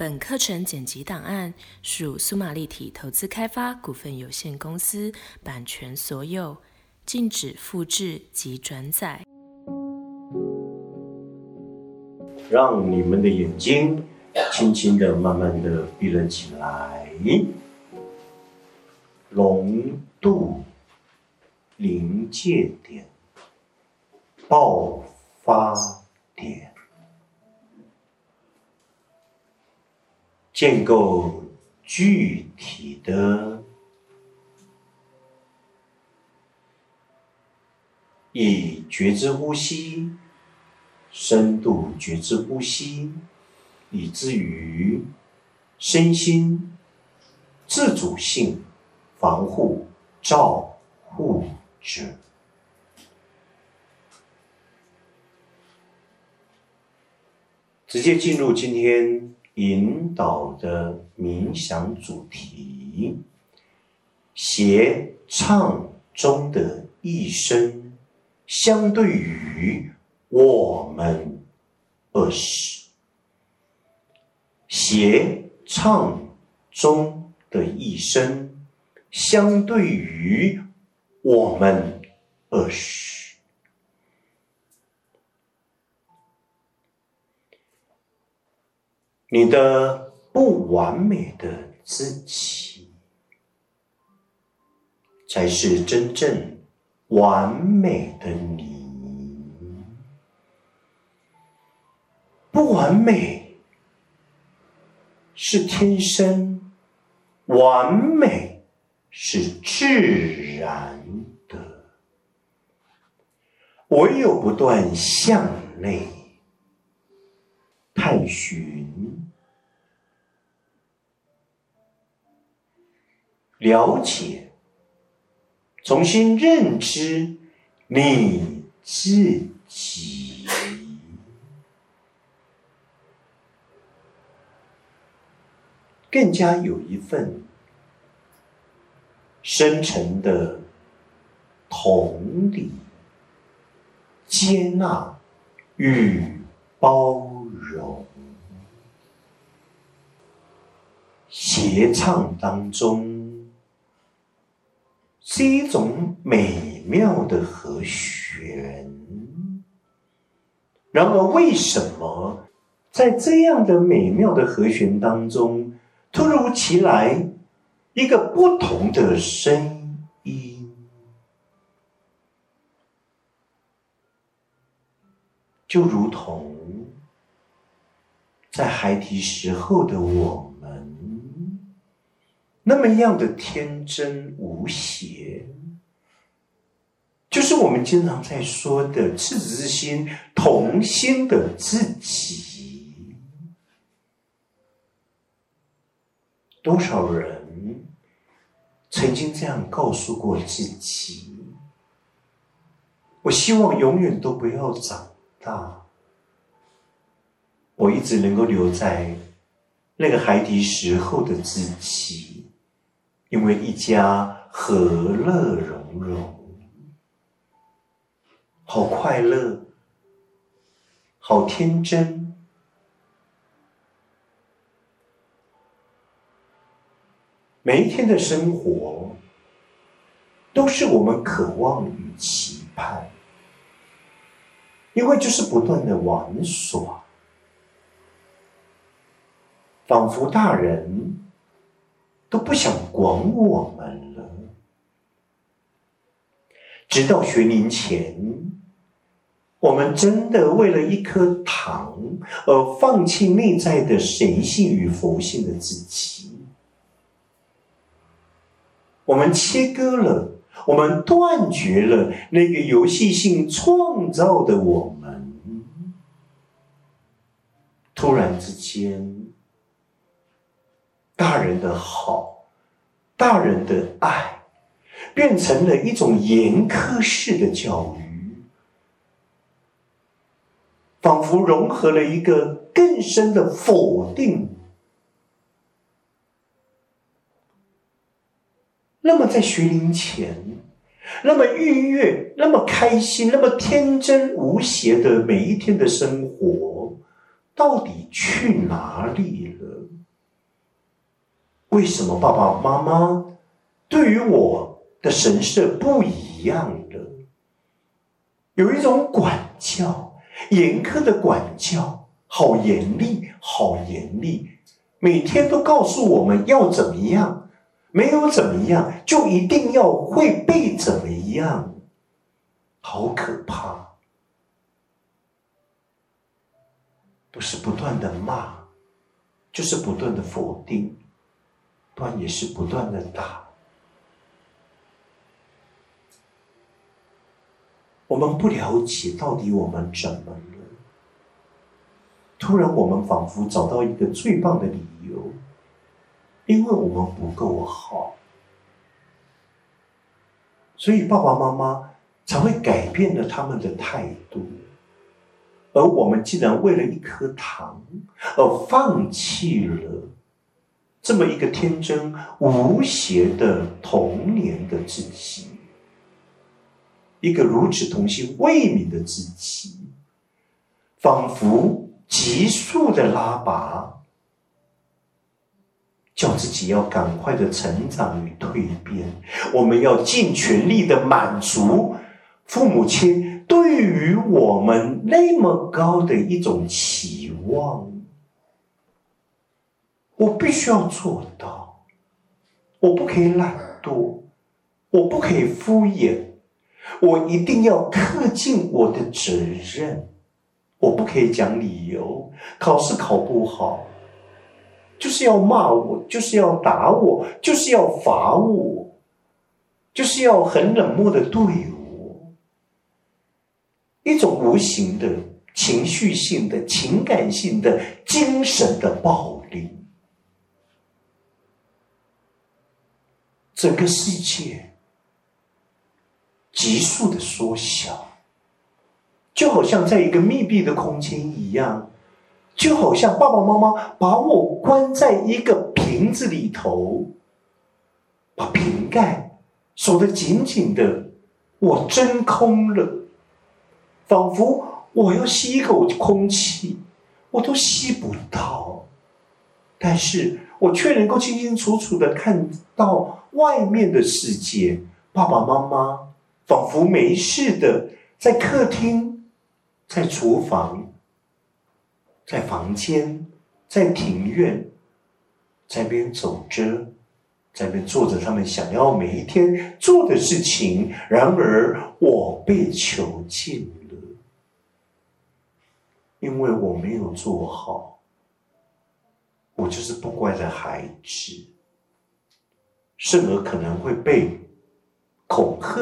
本课程剪辑档案属苏玛立体投资开发股份有限公司版权所有，禁止复制及转载。让你们的眼睛轻轻的、慢慢的闭了起来。浓度临界点，爆发点，建构具体的，以觉知呼吸。深度觉知呼吸，以至于身心自主性防护照护者。直接进入今天引导的冥想主题：协唱中的一生，相对于。我们二十协唱中的一生，相对于我们二十，你的不完美的自己，才是真正完美的你。不完美是天生，完美是自然的。唯有不断向内探寻、了解、重新认知你自己。更加有一份深沉的同理、接纳与包容，协唱当中是一种美妙的和弦。然而，为什么在这样的美妙的和弦当中？突如其来，一个不同的声音，就如同在孩提时候的我，那么样的天真无邪，就是我们经常在说的赤子之心、童心的自己。多少人曾经这样告诉过自己：“我希望永远都不要长大，我一直能够留在那个孩提时候的自己，因为一家和乐融融，好快乐，好天真。”每一天的生活，都是我们渴望与期盼，因为就是不断的玩耍，仿佛大人都不想管我们了。直到学龄前，我们真的为了一颗糖而放弃内在的神性与佛性的自己。我们切割了，我们断绝了那个游戏性创造的我们。突然之间，大人的好，大人的爱，变成了一种严苛式的教育，仿佛融合了一个更深的否定。那么在学龄前，那么愉悦、那么开心、那么天真无邪的每一天的生活，到底去哪里了？为什么爸爸妈妈对于我的神色不一样了？有一种管教，严苛的管教，好严厉，好严厉，每天都告诉我们要怎么样，没有怎么样就一定要会被怎么样，好可怕。不是不断的骂，就是不断的否定，断也是不断的打。我们不了解到底我们怎么了，突然我们仿佛找到一个最棒的理由，因为我们不够好，所以爸爸妈妈才会改变了他们的态度。而我们竟然为了一颗糖而放弃了这么一个天真无邪的童年的自己，一个如此童心未泯的自己，仿佛急速的拉拔，叫自己要赶快的成长与蜕变，我们要尽全力的满足父母亲。对于我们那么高的一种期望，我必须要做到。我不可以懒惰，我不可以敷衍，我一定要恪尽我的责任。我不可以讲理由，考试考不好，就是要骂我，就是要打我，就是要罚我，就是要很冷漠的对我。一种无形的、情绪性的、情感性的、精神的暴力，整个世界急速的缩小，就好像在一个密闭的空间一样，就好像爸爸妈妈把我关在一个瓶子里头，把瓶盖锁得紧紧的，我真空了。仿佛我要吸一口空气，我都吸不到，但是我却能够清清楚楚的看到外面的世界。爸爸妈妈仿佛没事的在客厅、在厨房、在房间、在庭院，在边走着，在边做着他们想要每一天做的事情。然而，我被囚禁了。因为我没有做好，就是不乖的孩子，甚而可能会被恐吓、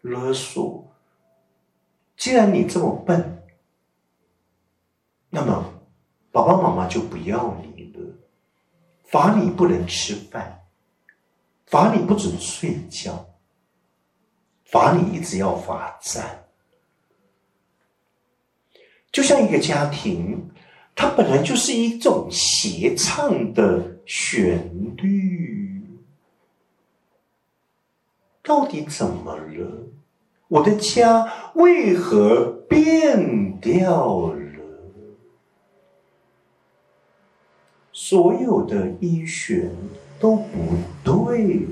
勒索。既然你这么笨，那么爸爸妈妈就不要你了，罚你不能吃饭，罚你不准睡觉，罚你一直要罚站。就像一个家庭，它本来就是一种协唱的旋律。到底怎么了？我的家为何变掉了？所有的一弦都不对了，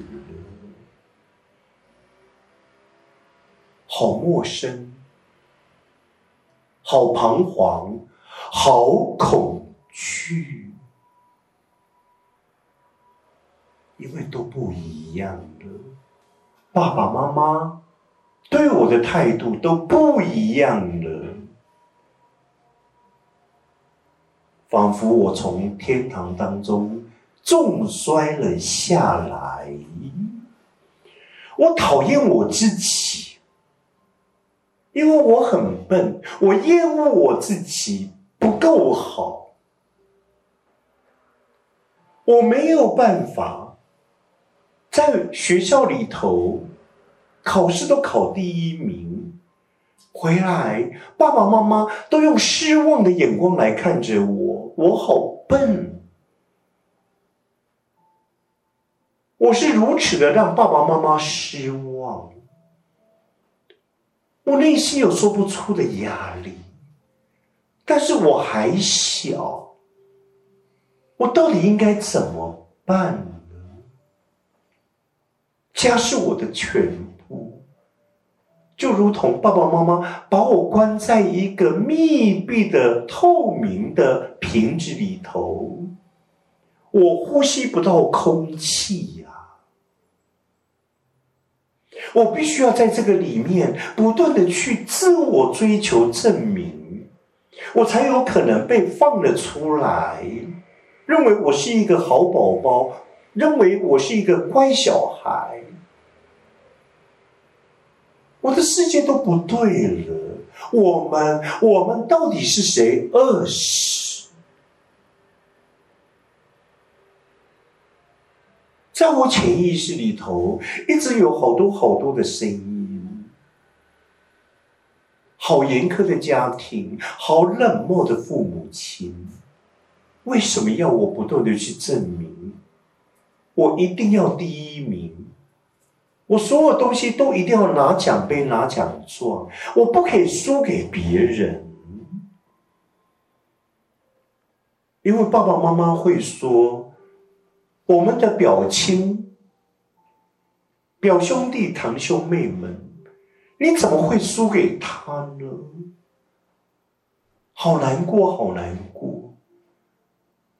好陌生。好彷徨，好恐惧，因为都不一样了。爸爸妈妈对我的态度都不一样了，仿佛我从天堂当中重摔了下来。我讨厌我自己。因为我很笨，我厌恶我自己不够好，我没有办法在学校里头考试都考第一名，回来爸爸妈妈都用失望的眼光来看着我，我好笨，我是如此的让爸爸妈妈失望。我内心有说不出的压力，但是我还小，我到底应该怎么办呢？家是我的全部，就如同爸爸妈妈把我关在一个密闭的、透明的瓶子里头，我呼吸不到空气呀。我必须要在这个里面不断的去自我追求证明，我才有可能被放了出来，认为我是一个好宝宝，认为我是一个乖小孩。我的世界都不对了，我们我们到底是谁？二十，在我潜意识里头，一直有好多好多的声音，好严苛的家庭，好冷漠的父母亲，为什么要我不断的去证明？我一定要第一名。我所有东西都一定要拿奖杯、拿奖状，我不可以输给别人，因为爸爸妈妈会说，我们的表亲、表兄弟、堂兄妹们，你怎么会输给他呢？好难过，好难过。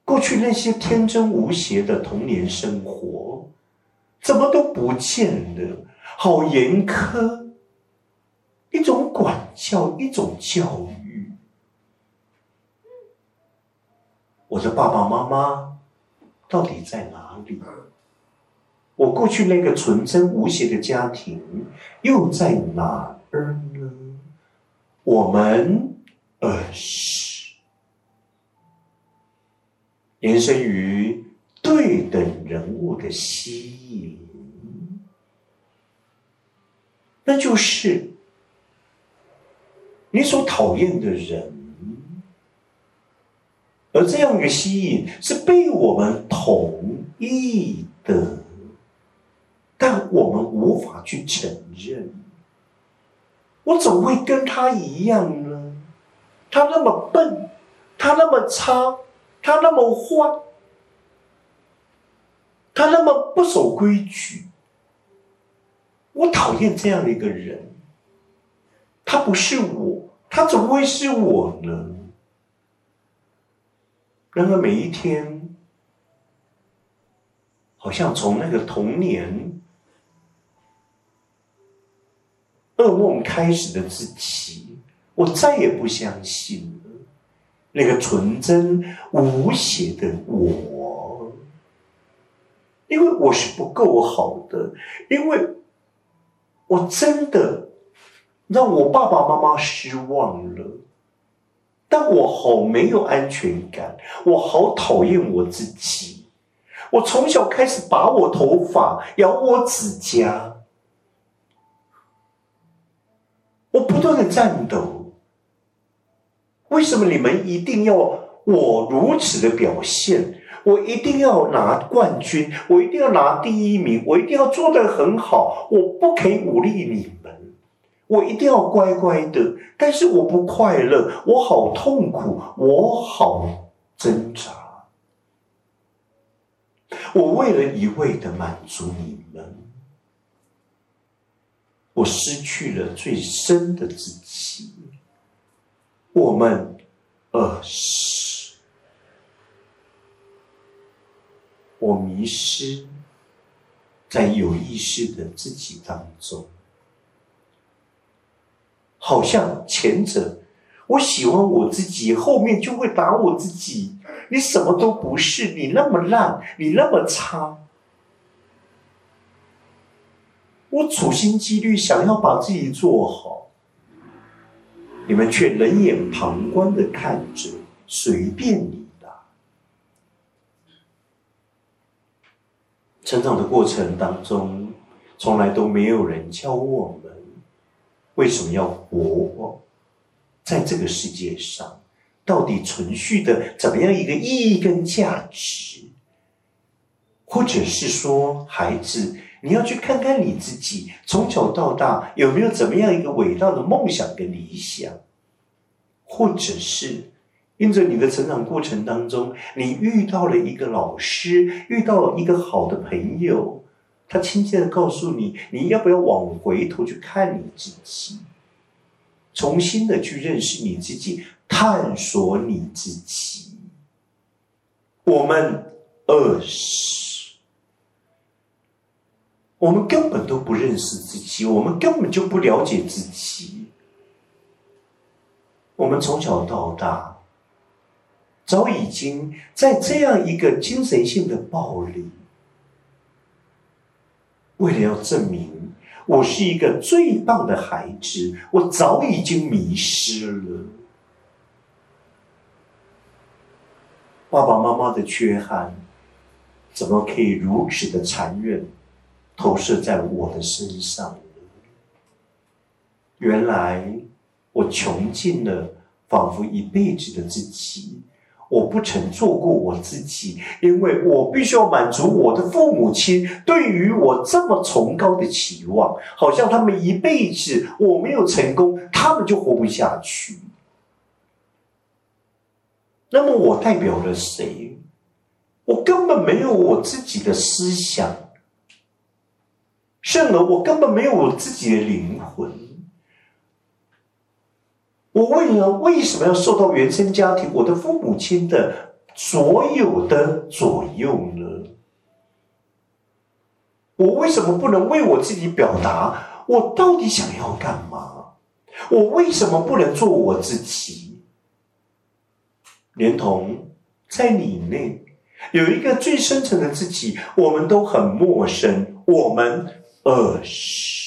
过去那些天真无邪的童年生活。怎么都不见了，好严苛，一种管教，一种教育。我的爸爸妈妈到底在哪里？我过去那个纯真无邪的家庭又在哪儿呢？我们呃是延伸于。对等人物的吸引，那就是你所讨厌的人，而这样一个吸引是被我们同意的，但我们无法去承认。我怎么会跟他一样呢？他那么笨，他那么差，他那么坏。他那么不守规矩，我讨厌这样的一个人。他不是我，他怎么会是我呢？然而每一天，好像从那个童年噩梦开始的自己，我再也不相信了那个纯真无邪的我。因为我是不够好的，因为我真的让我爸爸妈妈失望了，但我好没有安全感，我好讨厌我自己。我从小开始拔我头发，咬我指甲，我不断的战斗。为什么你们一定要我如此的表现？我一定要拿冠军，我一定要拿第一名，我一定要做得很好，我不可以忤逆你们，我一定要乖乖的。但是我不快乐，我好痛苦，我好挣扎。我为了一味的满足你们，我失去了最深的自己。我们呃。我迷失在有意识的自己当中，好像前者我喜欢我自己，后面就会打我自己。你什么都不是，你那么烂，你那么差。我处心积虑想要把自己做好，你们却冷眼旁观的看着，随便你。成长的过程当中，从来都没有人教我们为什么要活在这个世界上，到底存续的怎么样一个意义跟价值，或者是说，孩子，你要去看看你自己，从小到大有没有怎么样一个伟大的梦想跟理想，或者是。因着你的成长过程当中，你遇到了一个老师，遇到了一个好的朋友，他亲切的告诉你，你要不要往回头去看你自己，重新的去认识你自己，探索你自己。我们二十，我们根本都不认识自己，我们根本就不了解自己。我们从小到大，早已经在这样一个精神性的暴力。为了要证明我是一个最棒的孩子，我早已经迷失了。爸爸妈妈的缺憾，怎么可以如此的残忍投射在我的身上原来我穷尽了仿佛一辈子的自己。我不曾做过我自己，因为我必须要满足我的父母亲对于我这么崇高的期望，好像他们一辈子我没有成功，他们就活不下去。那么我代表了谁？我根本没有我自己的思想，甚而我根本没有我自己的灵魂。我为了为什么要受到原生家庭、我的父母亲的所有的左右呢？我为什么不能为我自己表达我到底想要干嘛？我为什么不能做我自己？连同在你内有一个最深层的自己，我们都很陌生。我们二十。